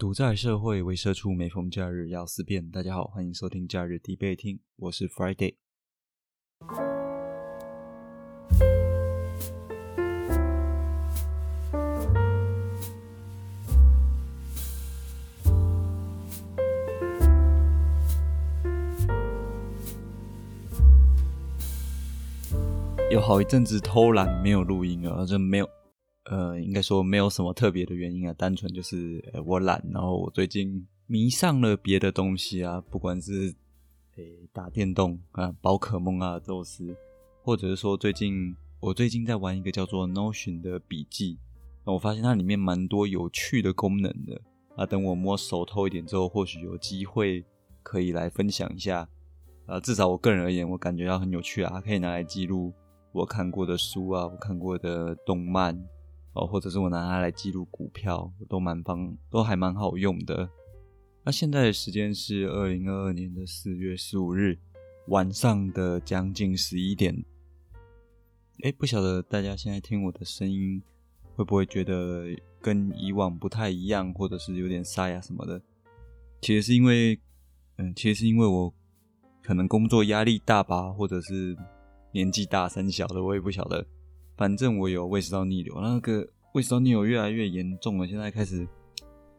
独在社会为社畜，每逢假日要思辨。大家好，欢迎收听假日必备听，我是 Friday。有好一阵子偷懒没有录音了，这没有，呃，应该说没有什么特别的原因啊，单纯就是我懒，然后我最近迷上了别的东西啊，不管是诶打电动啊、宝可梦啊、宙斯，或者是说最近我最近在玩一个叫做 Notion 的笔记，那我发现它里面蛮多有趣的功能的啊，等我摸熟透一点之后，或许有机会可以来分享一下啊，至少我个人而言，我感觉到很有趣啊，可以拿来记录。我看过的书啊，我看过的动漫哦，或者是我拿它来记录股票，都蛮方，都还蛮好用的。那现在的时间是二零二二年的四月十五日晚上的将近十一点。哎，不晓得大家现在听我的声音会不会觉得跟以往不太一样，或者是有点沙哑什么的？其实是因为，嗯，其实是因为我可能工作压力大吧，或者是。年纪大三小的我也不晓得，反正我有胃食道逆流，那个胃食道逆流越来越严重了，现在开始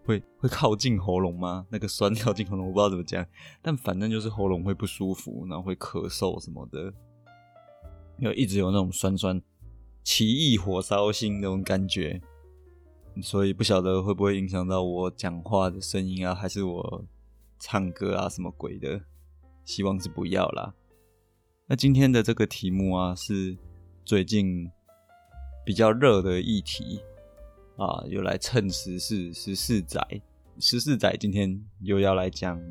会会靠近喉咙吗？那个酸靠近喉咙，我不知道怎么讲，但反正就是喉咙会不舒服，然后会咳嗽什么的，有一直有那种酸酸、奇异火烧心那种感觉，所以不晓得会不会影响到我讲话的声音啊，还是我唱歌啊什么鬼的，希望是不要啦。那今天的这个题目啊，是最近比较热的议题啊，又来蹭十四十四载，十四载今天又要来讲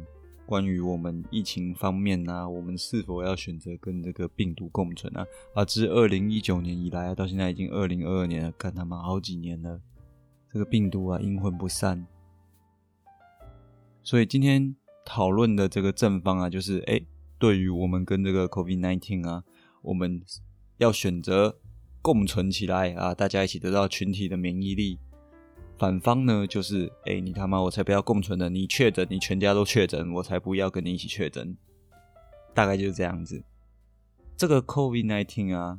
关于我们疫情方面啊，我们是否要选择跟这个病毒共存啊？啊，自二零一九年以来到现在已经二零二二年了，干他妈好几年了，这个病毒啊阴魂不散，所以今天讨论的这个正方啊，就是哎。对于我们跟这个 COVID-19 啊，我们要选择共存起来啊，大家一起得到群体的免疫力。反方呢，就是哎，你他妈我才不要共存的，你确诊，你全家都确诊，我才不要跟你一起确诊。大概就是这样子。这个 COVID-19 啊，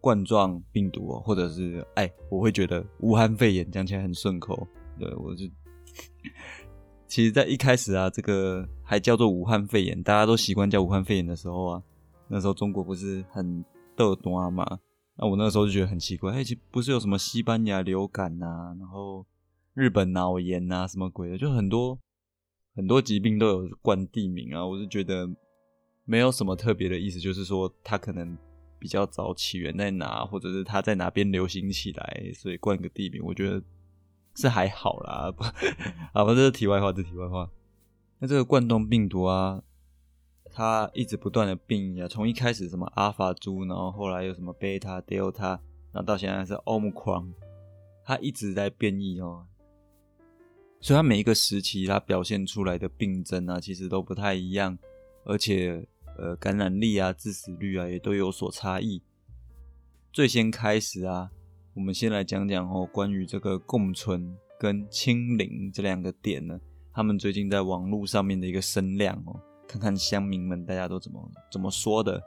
冠状病毒，或者是哎，我会觉得武汉肺炎讲起来很顺口，对我就。其实，在一开始啊，这个还叫做武汉肺炎，大家都习惯叫武汉肺炎的时候啊，那时候中国不是很逗端嘛？那我那时候就觉得很奇怪，哎，其不是有什么西班牙流感呐，然后日本脑炎呐，什么鬼的，就很多很多疾病都有冠地名啊，我就觉得没有什么特别的意思，就是说它可能比较早起源在哪，或者是它在哪边流行起来，所以冠个地名，我觉得。是还好啦，不，好，这是题外话，这题外话。那这个冠状病毒啊，它一直不断的变异啊，从一开始什么阿尔法猪，然后后来有什么贝塔、德尔塔，然后到现在是奥姆克戎，它一直在变异哦。所以它每一个时期它表现出来的病症啊，其实都不太一样，而且呃感染力啊、致死率啊也都有所差异。最先开始啊。我们先来讲讲哦，关于这个共存跟清零这两个点呢，他们最近在网络上面的一个声量哦，看看乡民们大家都怎么怎么说的。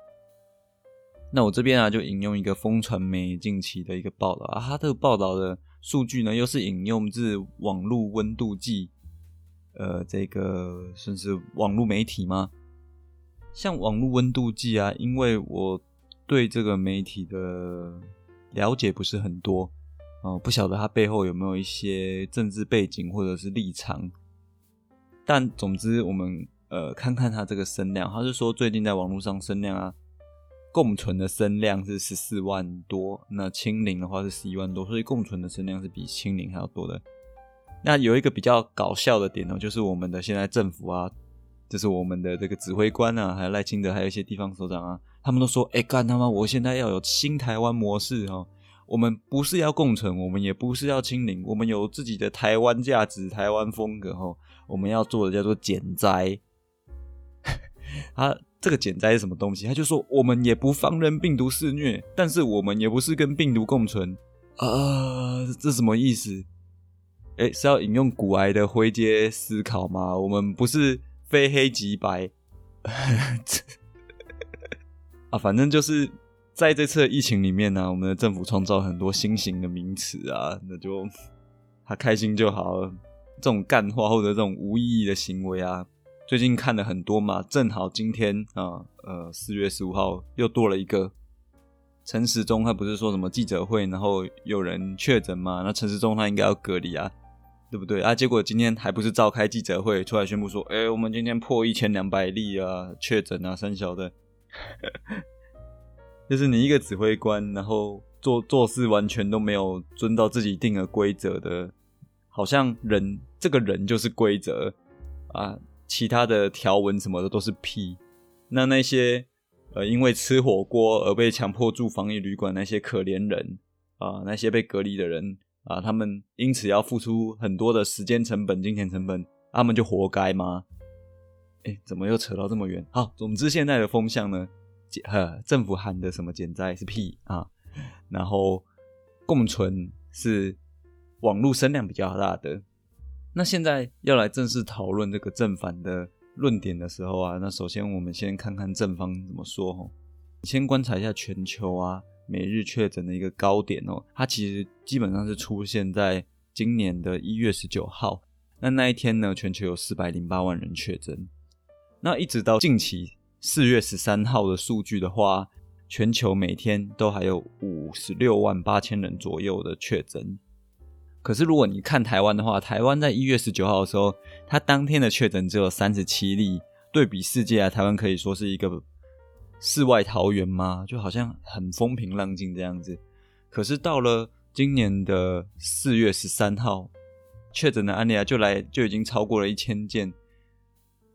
那我这边啊，就引用一个风传媒近期的一个报道啊，它这个报道的数据呢，又是引用自网络温度计，呃，这个算是网络媒体吗？像网络温度计啊，因为我对这个媒体的。了解不是很多哦，不晓得它背后有没有一些政治背景或者是立场。但总之，我们呃看看他这个声量，他是说最近在网络上声量啊，共存的声量是十四万多，那清零的话是十一万多，所以共存的声量是比清零还要多的。那有一个比较搞笑的点呢，就是我们的现在政府啊，就是我们的这个指挥官啊，还有赖清德，还有一些地方首长啊。他们都说：“哎，干他妈！我现在要有新台湾模式哦。我们不是要共存，我们也不是要清零，我们有自己的台湾价值、台湾风格哦。我们要做的叫做减灾。他这个减灾是什么东西？他就说：我们也不放任病毒肆虐，但是我们也不是跟病毒共存啊。这什么意思？哎，是要引用古埃的灰阶思考吗？我们不是非黑即白 啊，反正就是在这次疫情里面呢，我们的政府创造很多新型的名词啊，那就 他开心就好了。这种干话或者这种无意义的行为啊，最近看了很多嘛。正好今天啊，呃，四月十五号又多了一个陈时中，他不是说什么记者会，然后有人确诊嘛？那陈时中他应该要隔离啊，对不对啊？结果今天还不是召开记者会，出来宣布说，哎，我们今天破一千两百例啊，确诊啊，三小的，就是你一个指挥官，然后做做事完全都没有遵照自己定的规则的。好像人这个人就是规则啊，其他的条文什么的都是屁。那那些呃因为吃火锅而被强迫住防疫旅馆那些可怜人啊，那些被隔离的人啊，他们因此要付出很多的时间成本、金钱成本，他们就活该吗？哎，怎么又扯到这么远？好，总之现在的风向呢，呃，政府喊的什么减灾是屁啊，然后共存是。网络声量比较大的，那现在要来正式讨论这个正反的论点的时候啊，那首先我们先看看正方怎么说哦。先观察一下全球啊，每日确诊的一个高点哦，它其实基本上是出现在今年的一月十九号。那那一天呢，全球有四百零八万人确诊。那一直到近期四月十三号的数据的话，全球每天都还有五十六万八千人左右的确诊。可是，如果你看台湾的话，台湾在一月十九号的时候，它当天的确诊只有三十七例。对比世界啊，台湾可以说是一个世外桃源吗？就好像很风平浪静这样子。可是到了今年的四月十三号，确诊的案例啊，就来就已经超过了一千件。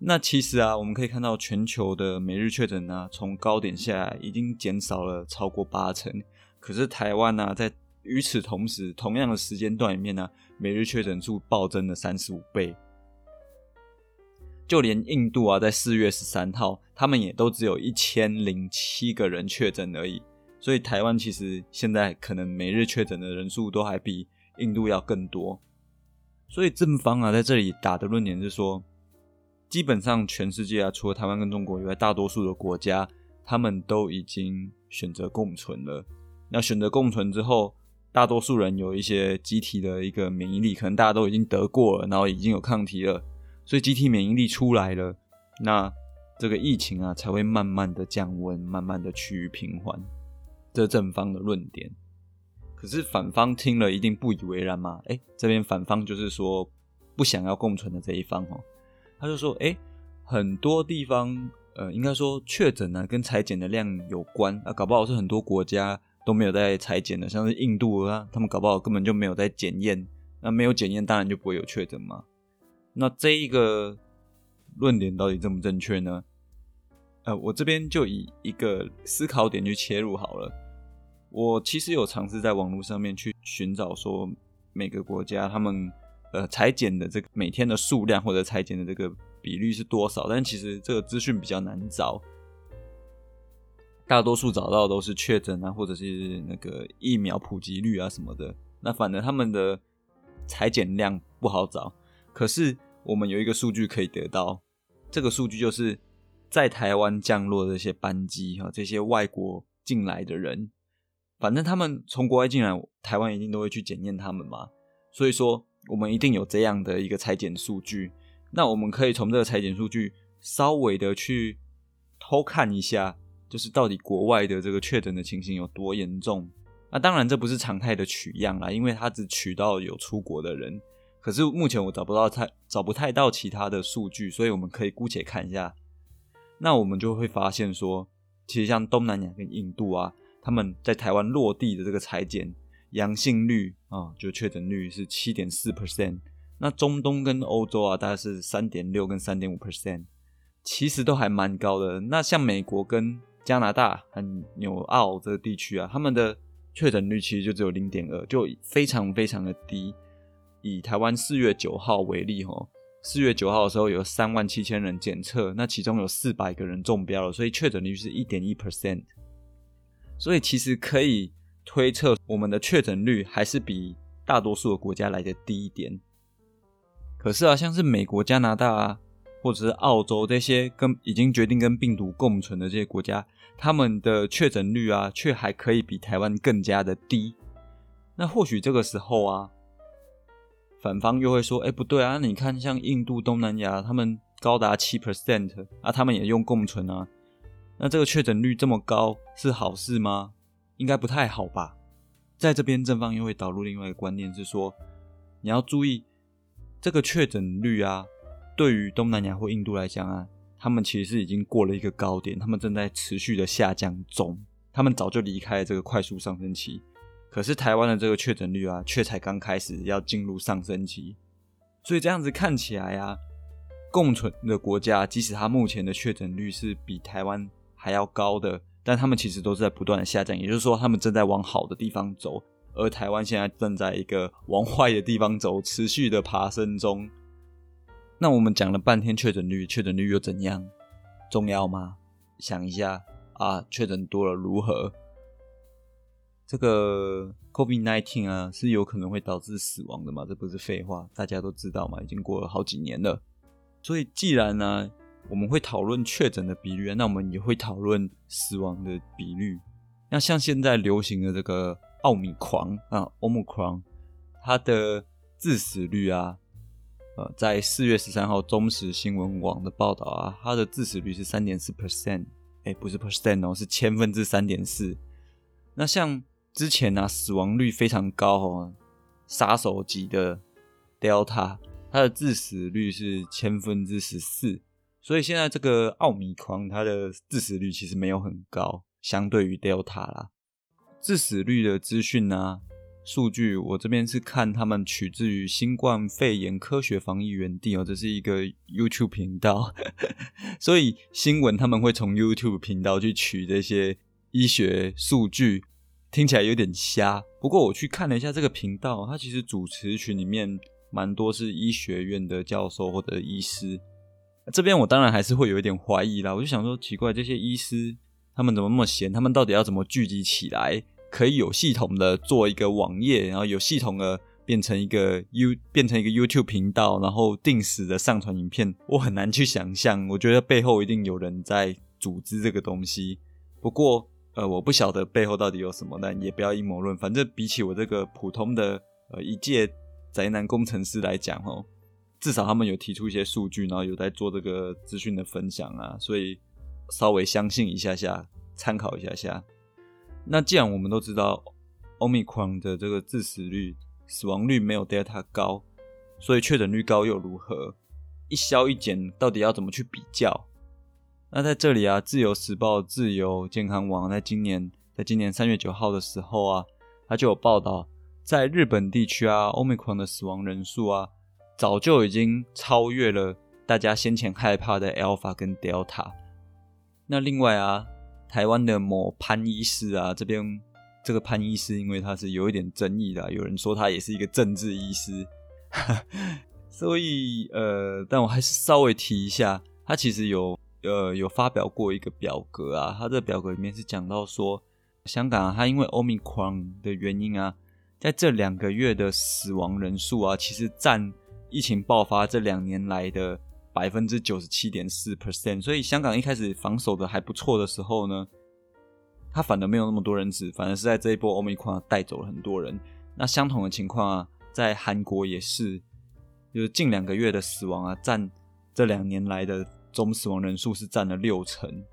那其实啊，我们可以看到全球的每日确诊啊，从高点下来已经减少了超过八成。可是台湾呢，在与此同时，同样的时间段里面呢，每日确诊数暴增了三十五倍。就连印度啊，在四月十三号，他们也都只有一千零七个人确诊而已。所以台湾其实现在可能每日确诊的人数都还比印度要更多。所以正方啊，在这里打的论点是说，基本上全世界啊，除了台湾跟中国以外，大多数的国家他们都已经选择共存了。那选择共存之后，大多数人有一些机体的一个免疫力，可能大家都已经得过了，然后已经有抗体了，所以机体免疫力出来了，那这个疫情啊才会慢慢的降温，慢慢的趋于平缓。这正方的论点，可是反方听了一定不以为然嘛？哎，这边反方就是说不想要共存的这一方哦，他就说，哎，很多地方，呃，应该说确诊呢跟裁剪的量有关啊，搞不好是很多国家。都没有在裁剪的，像是印度啊，他们搞不好根本就没有在检验。那没有检验，当然就不会有确诊嘛。那这一个论点到底正不正确呢？呃，我这边就以一个思考点去切入好了。我其实有尝试在网络上面去寻找，说每个国家他们呃裁剪的这个每天的数量或者裁剪的这个比率是多少，但其实这个资讯比较难找。大多数找到都是确诊啊，或者是那个疫苗普及率啊什么的。那反正他们的裁剪量不好找。可是我们有一个数据可以得到，这个数据就是在台湾降落的这些班机哈，这些外国进来的人，反正他们从国外进来，台湾一定都会去检验他们嘛。所以说，我们一定有这样的一个裁剪数据。那我们可以从这个裁剪数据稍微的去偷看一下。就是到底国外的这个确诊的情形有多严重？那当然这不是常态的取样啦，因为它只取到有出国的人。可是目前我找不到太找不太到其他的数据，所以我们可以姑且看一下。那我们就会发现说，其实像东南亚跟印度啊，他们在台湾落地的这个裁剪阳性率啊，就确诊率是七点四 percent。那中东跟欧洲啊，大概是三点六跟三点五 percent，其实都还蛮高的。那像美国跟加拿大和纽澳这地区啊，他们的确诊率其实就只有零点二，就非常非常的低。以台湾四月九号为例，吼，四月九号的时候有三万七千人检测，那其中有四百个人中标了，所以确诊率是一点一 percent。所以其实可以推测，我们的确诊率还是比大多数的国家来的低一点。可是啊，像是美国、加拿大啊，或者是澳洲这些跟已经决定跟病毒共存的这些国家，他们的确诊率啊，却还可以比台湾更加的低。那或许这个时候啊，反方又会说：“哎，不对啊，你看像印度、东南亚，他们高达七 percent 啊，他们也用共存啊。那这个确诊率这么高是好事吗？应该不太好吧。”在这边，正方又会导入另外一个观念，是说你要注意这个确诊率啊，对于东南亚或印度来讲啊，他们其实是已经过了一个高点，他们正在持续的下降中，他们早就离开了这个快速上升期。可是台湾的这个确诊率啊，却才刚开始要进入上升期，所以这样子看起来啊，共存的国家，即使它目前的确诊率是比台湾还要高的。但他们其实都是在不断的下降，也就是说，他们正在往好的地方走，而台湾现在正在一个往坏的地方走，持续的爬升中。那我们讲了半天确诊率，确诊率又怎样？重要吗？想一下啊，确诊多了如何？这个 COVID-19 啊，是有可能会导致死亡的嘛？这不是废话，大家都知道嘛，已经过了好几年了。所以既然呢，我们会讨论确诊的比率，那我们也会讨论死亡的比率。那像现在流行的这个奥米狂啊，Omicron，它的致死率啊，在四月十三号中时新闻网的报道啊，它的致死率是三点四 percent，哎，不是 percent 哦，是千分之三点四。那像之前呢，死亡率非常高哦，杀手级的 Delta，它的致死率是千分之十四。所以现在这个奥米狂它的致死率其实没有很高，相对于 Delta 啦。致死率的资讯呢，数据我这边是看他们取自于新冠肺炎科学防疫园地哦，这是一个 YouTube 频道，所以新闻他们会从 YouTube 频道去取这些医学数据，听起来有点瞎。不过我去看了一下这个频道，它其实主持群里面蛮多是医学院的教授或者医师。这边我当然还是会有一点怀疑啦，我就想说奇怪，这些医师他们怎么那么闲？他们到底要怎么聚集起来，可以有系统的做一个网页，然后有系统的变成一个 U 变成一个 YouTube 频道，然后定时的上传影片？我很难去想象。我觉得背后一定有人在组织这个东西。不过呃，我不晓得背后到底有什么，但也不要阴谋论。反正比起我这个普通的呃一介宅男工程师来讲，哦。至少他们有提出一些数据，然后有在做这个资讯的分享啊，所以稍微相信一下下，参考一下下。那既然我们都知道 Omicron 的这个致死率、死亡率没有 Delta 高，所以确诊率高又如何？一消一减，到底要怎么去比较？那在这里啊，自由时报、自由健康网在今年在今年三月九号的时候啊，它就有报道，在日本地区啊，Omicron 的死亡人数啊。早就已经超越了大家先前害怕的 Alpha 跟 Delta。那另外啊，台湾的某潘医师啊，这边这个潘医师，因为他是有一点争议的，有人说他也是一个政治医师，所以呃，但我还是稍微提一下，他其实有呃有发表过一个表格啊，他这表格里面是讲到说，香港啊，他因为 Omicron 的原因啊，在这两个月的死亡人数啊，其实占。疫情爆发这两年来的百分之九十七点四 percent，所以香港一开始防守的还不错的时候呢，它反而没有那么多人死，反而是在这一波欧米克带走了很多人。那相同的情况啊，在韩国也是，就是近两个月的死亡啊，占这两年来的总死亡人数是占了六成。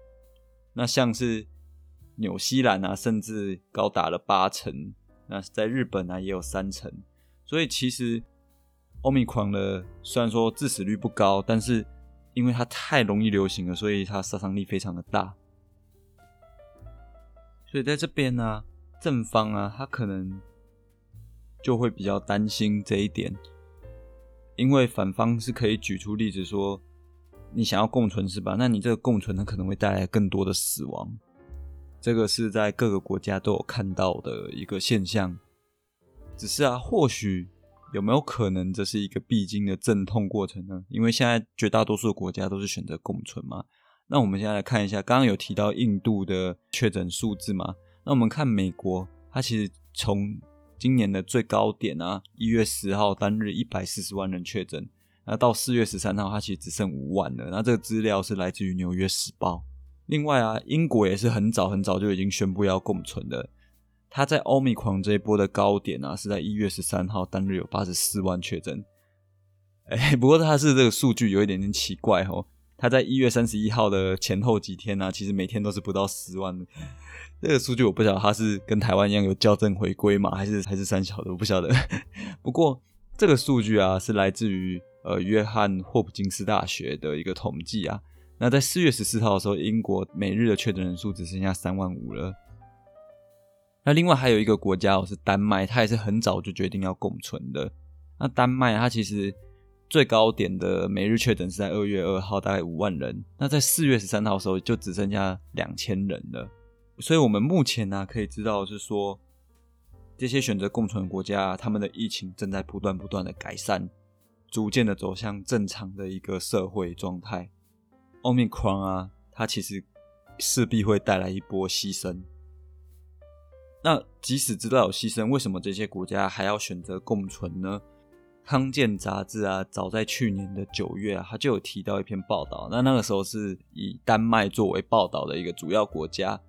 那像是纽西兰啊，甚至高达了八成。那在日本啊，也有三成。所以其实。欧米狂的虽然说致死率不高，但是因为它太容易流行了，所以它杀伤力非常的大。所以在这边呢，正方啊，他可能就会比较担心这一点，因为反方是可以举出例子说，你想要共存是吧？那你这个共存，它可能会带来更多的死亡。这个是在各个国家都有看到的一个现象。只是啊，或许。有没有可能这是一个必经的阵痛过程呢？因为现在绝大多数的国家都是选择共存嘛。那我们现在来看一下，刚刚有提到印度的确诊数字嘛？那我们看美国，它其实从今年的最高点啊，一月十号单日一百四十万人确诊，那到四月十三号，它其实只剩五万了。那这个资料是来自于《纽约时报》。另外啊，英国也是很早很早就已经宣布要共存的。它在欧米狂这一波的高点啊，是在一月十三号单日有八十四万确诊。哎，不过它是这个数据有一点点奇怪哦。它在一月三十一号的前后几天呢，其实每天都是不到十万的。这个数据我不晓得它是跟台湾一样有校正回归嘛，还是还是三小的，我不晓得。不过这个数据啊，是来自于呃约翰霍普金斯大学的一个统计啊。那在四月十四号的时候，英国每日的确诊人数只剩下三万五了。那另外还有一个国家，哦是丹麦，它也是很早就决定要共存的。那丹麦它其实。最高点的每日确诊是在二月二号，大概五万人。那在四月十三号的时候，就只剩下两千人了。所以，我们目前呢，可以知道是说，这些选择共存的国家，他们的疫情正在不断不断的改善，逐渐的走向正常的一个社会状态。Omicron 啊，它其实势必会带来一波牺牲。那即使知道有牺牲，为什么这些国家还要选择共存呢？康健杂志啊，早在去年的九月啊，他就有提到一篇报道。那那个时候是以丹麦作为报道的一个主要国家。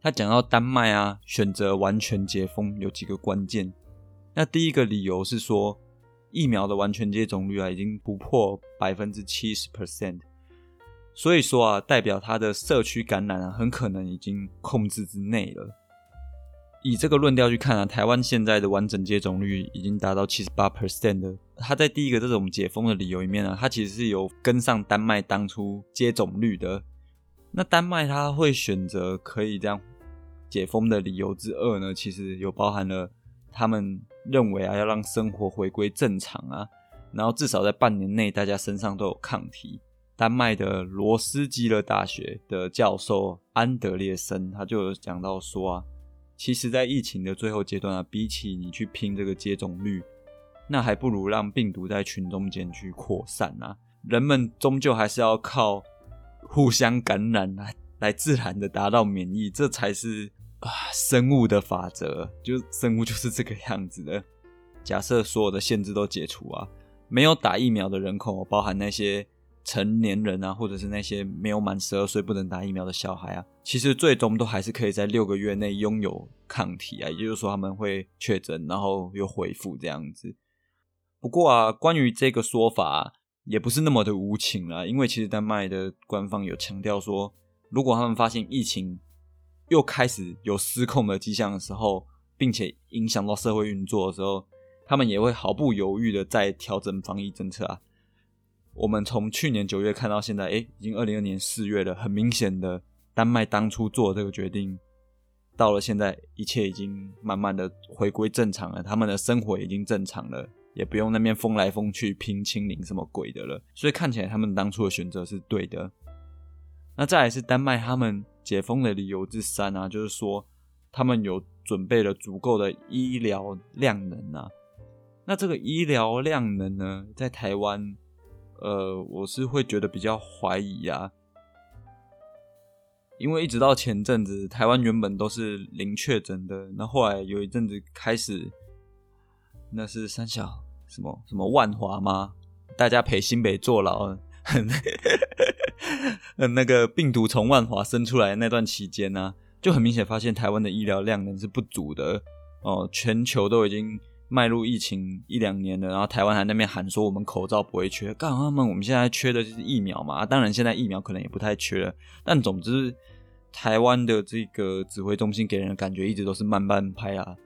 他讲到丹麦啊，选择完全解封有几个关键。那第一个理由是说，疫苗的完全接种率啊，已经不破百分之七十 percent。所以说啊，代表它的社区感染啊，很可能已经控制之内了。以这个论调去看啊，台湾现在的完整接种率已经达到七十八 percent 的。它在第一个这种解封的理由里面呢，它其实是有跟上丹麦当初接种率的。那丹麦它会选择可以这样解封的理由之二呢，其实有包含了他们认为啊要让生活回归正常啊，然后至少在半年内大家身上都有抗体。丹麦的罗斯基勒大学的教授安德烈森他就有讲到说啊。其实，在疫情的最后阶段啊，比起你去拼这个接种率，那还不如让病毒在群众间去扩散啊。人们终究还是要靠互相感染来来自然的达到免疫，这才是啊生物的法则。就生物就是这个样子的。假设所有的限制都解除啊，没有打疫苗的人口，包含那些。成年人啊，或者是那些没有满十二岁不能打疫苗的小孩啊，其实最终都还是可以在六个月内拥有抗体啊，也就是说他们会确诊，然后又恢复这样子。不过啊，关于这个说法也不是那么的无情啦，因为其实丹麦的官方有强调说，如果他们发现疫情又开始有失控的迹象的时候，并且影响到社会运作的时候，他们也会毫不犹豫的再调整防疫政策啊。我们从去年九月看到现在，哎，已经二零二年四月了。很明显的，丹麦当初做这个决定，到了现在，一切已经慢慢的回归正常了。他们的生活已经正常了，也不用那边疯来疯去拼清零什么鬼的了。所以看起来他们当初的选择是对的。那再来是丹麦他们解封的理由之三啊，就是说他们有准备了足够的医疗量能啊。那这个医疗量能呢，在台湾。呃，我是会觉得比较怀疑啊，因为一直到前阵子，台湾原本都是零确诊的，那后来有一阵子开始，那是三小什么什么万华吗？大家陪新北坐牢，那个病毒从万华生出来那段期间呢，就很明显发现台湾的医疗量能是不足的哦，全球都已经。迈入疫情一两年了，然后台湾还那边喊说我们口罩不会缺，干他们我们现在缺的就是疫苗嘛。当然现在疫苗可能也不太缺了，但总之台湾的这个指挥中心给人的感觉一直都是慢半拍啊，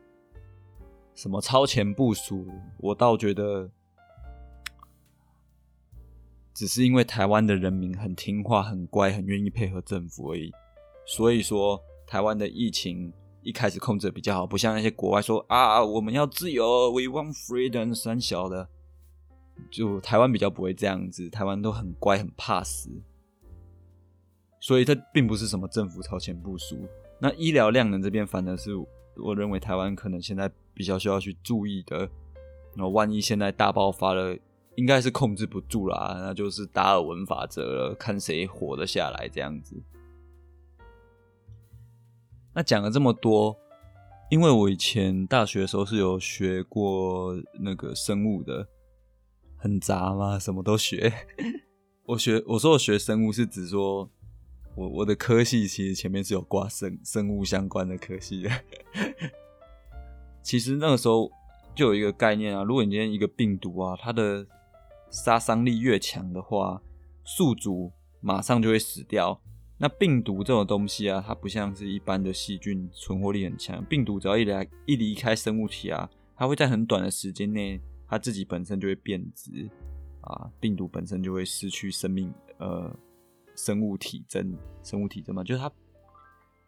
什么超前部署，我倒觉得只是因为台湾的人民很听话、很乖、很愿意配合政府而已。所以说台湾的疫情。一开始控制比较好，不像那些国外说啊，我们要自由，we want freedom，三小的，就台湾比较不会这样子，台湾都很乖，很怕死，所以它并不是什么政府超前部署。那医疗量能这边反而是我认为台湾可能现在比较需要去注意的。那万一现在大爆发了，应该是控制不住啦，那就是达尔文法则了，看谁活得下来这样子。那讲了这么多，因为我以前大学的时候是有学过那个生物的，很杂嘛？什么都学？我学我说我学生物是指说，我我的科系其实前面是有挂生生物相关的科系的。其实那个时候就有一个概念啊，如果你今天一个病毒啊，它的杀伤力越强的话，宿主马上就会死掉。那病毒这种东西啊，它不像是一般的细菌，存活力很强。病毒只要一来一离开生物体啊，它会在很短的时间内，它自己本身就会变质。啊，病毒本身就会失去生命，呃，生物体征，生物体征嘛，就是它，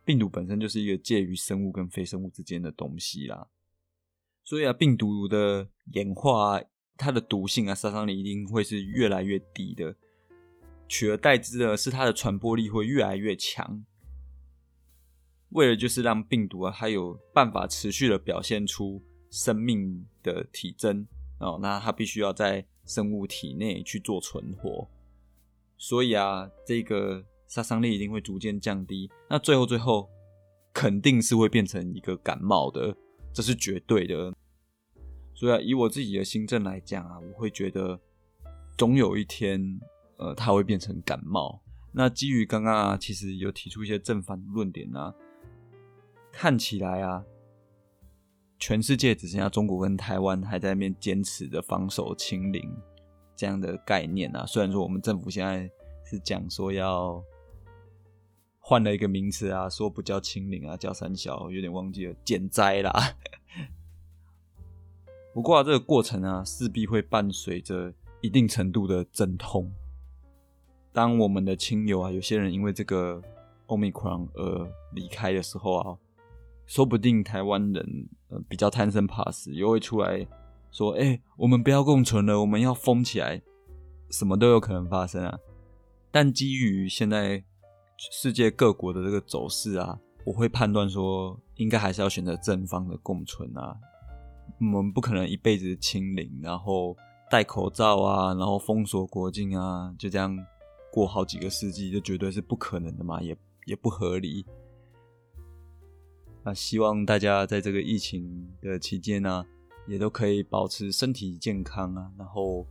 病毒本身就是一个介于生物跟非生物之间的东西啦。所以啊，病毒的演化，它的毒性啊，杀伤力一定会是越来越低的，取而代之的是它的传播力会越来越强。为了就是让病毒啊，它有办法持续的表现出生命的体征哦，那它必须要在。生物体内去做存活，所以啊，这个杀伤力一定会逐渐降低。那最后最后肯定是会变成一个感冒的，这是绝对的。所以啊，以我自己的心证来讲啊，我会觉得总有一天，呃，它会变成感冒。那基于刚刚啊，其实有提出一些正反论点啊，看起来啊。全世界只剩下中国跟台湾还在那边坚持着防守清零这样的概念啊。虽然说我们政府现在是讲说要换了一个名词啊，说不叫清零啊，叫三小，有点忘记了减灾啦。不过啊，这个过程啊，势必会伴随着一定程度的阵痛。当我们的亲友啊，有些人因为这个 omicron 而离开的时候啊。说不定台湾人呃比较贪生怕死，又会出来说：“哎，我们不要共存了，我们要封起来。”什么都有可能发生啊！但基于现在世界各国的这个走势啊，我会判断说，应该还是要选择正方的共存啊。我们不可能一辈子清零，然后戴口罩啊，然后封锁国境啊，就这样过好几个世纪，这绝对是不可能的嘛，也也不合理。那希望大家在这个疫情的期间呢，也都可以保持身体健康啊。然后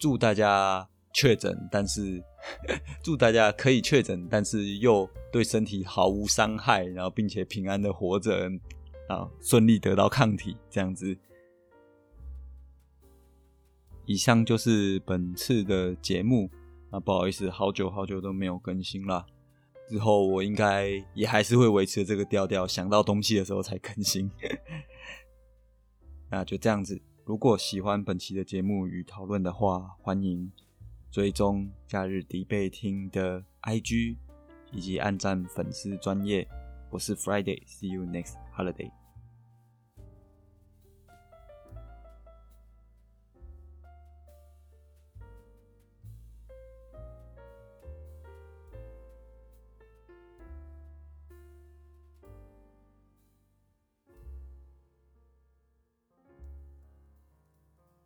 祝大家确诊，但是 祝大家可以确诊，但是又对身体毫无伤害，然后并且平安的活着啊，顺利得到抗体这样子。以上就是本次的节目那，不好意思，好久好久都没有更新了。之后我应该也还是会维持这个调调，想到东西的时候才更新。那就这样子，如果喜欢本期的节目与讨论的话，欢迎追踪假日迪贝厅的 IG 以及按赞粉丝专业。我是 Friday，See you next holiday。